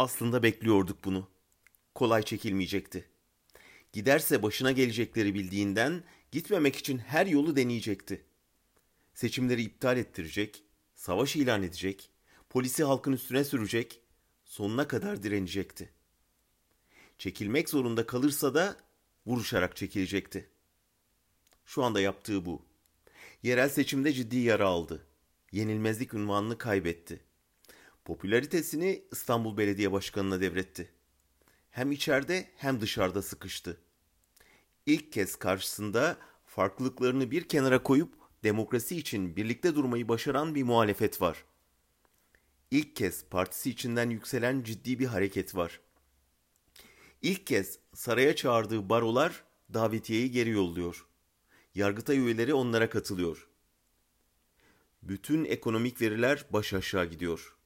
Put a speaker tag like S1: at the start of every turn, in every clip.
S1: Aslında bekliyorduk bunu. Kolay çekilmeyecekti. Giderse başına gelecekleri bildiğinden gitmemek için her yolu deneyecekti. Seçimleri iptal ettirecek, savaş ilan edecek, polisi halkın üstüne sürecek, sonuna kadar direnecekti. Çekilmek zorunda kalırsa da vuruşarak çekilecekti. Şu anda yaptığı bu. Yerel seçimde ciddi yara aldı. Yenilmezlik unvanını kaybetti. Popülaritesini İstanbul Belediye Başkanı'na devretti. Hem içeride hem dışarıda sıkıştı. İlk kez karşısında farklılıklarını bir kenara koyup demokrasi için birlikte durmayı başaran bir muhalefet var. İlk kez partisi içinden yükselen ciddi bir hareket var. İlk kez saraya çağırdığı barolar davetiyeyi geri yolluyor. Yargıtay üyeleri onlara katılıyor. Bütün ekonomik veriler baş aşağı gidiyor.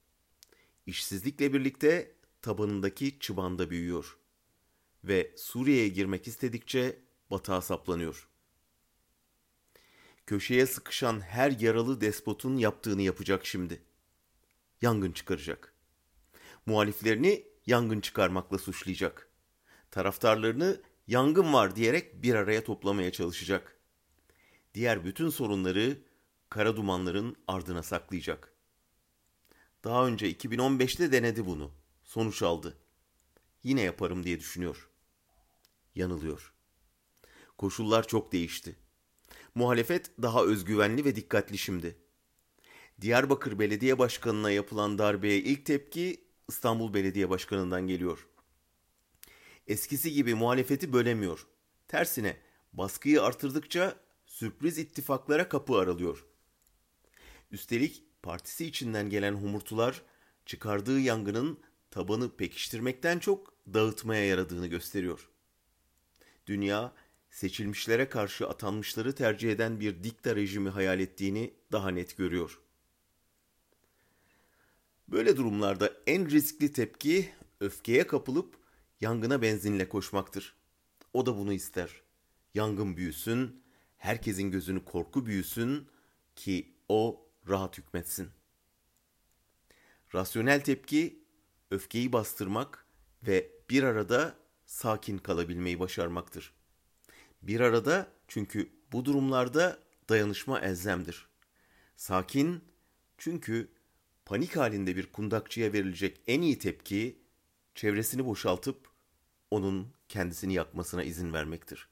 S1: İşsizlikle birlikte tabanındaki çıban da büyüyor. Ve Suriye'ye girmek istedikçe batağa saplanıyor. Köşeye sıkışan her yaralı despotun yaptığını yapacak şimdi. Yangın çıkaracak. Muhaliflerini yangın çıkarmakla suçlayacak. Taraftarlarını yangın var diyerek bir araya toplamaya çalışacak. Diğer bütün sorunları kara dumanların ardına saklayacak. Daha önce 2015'te denedi bunu. Sonuç aldı. Yine yaparım diye düşünüyor. Yanılıyor. Koşullar çok değişti. Muhalefet daha özgüvenli ve dikkatli şimdi. Diyarbakır Belediye Başkanı'na yapılan darbeye ilk tepki İstanbul Belediye Başkanı'ndan geliyor. Eskisi gibi muhalefeti bölemiyor. Tersine baskıyı artırdıkça sürpriz ittifaklara kapı aralıyor. Üstelik partisi içinden gelen homurtular çıkardığı yangının tabanı pekiştirmekten çok dağıtmaya yaradığını gösteriyor. Dünya seçilmişlere karşı atanmışları tercih eden bir dikta rejimi hayal ettiğini daha net görüyor. Böyle durumlarda en riskli tepki öfkeye kapılıp yangına benzinle koşmaktır. O da bunu ister. Yangın büyüsün, herkesin gözünü korku büyüsün ki o rahat hükmetsin. Rasyonel tepki öfkeyi bastırmak ve bir arada sakin kalabilmeyi başarmaktır. Bir arada çünkü bu durumlarda dayanışma elzemdir. Sakin çünkü panik halinde bir kundakçıya verilecek en iyi tepki çevresini boşaltıp onun kendisini yakmasına izin vermektir.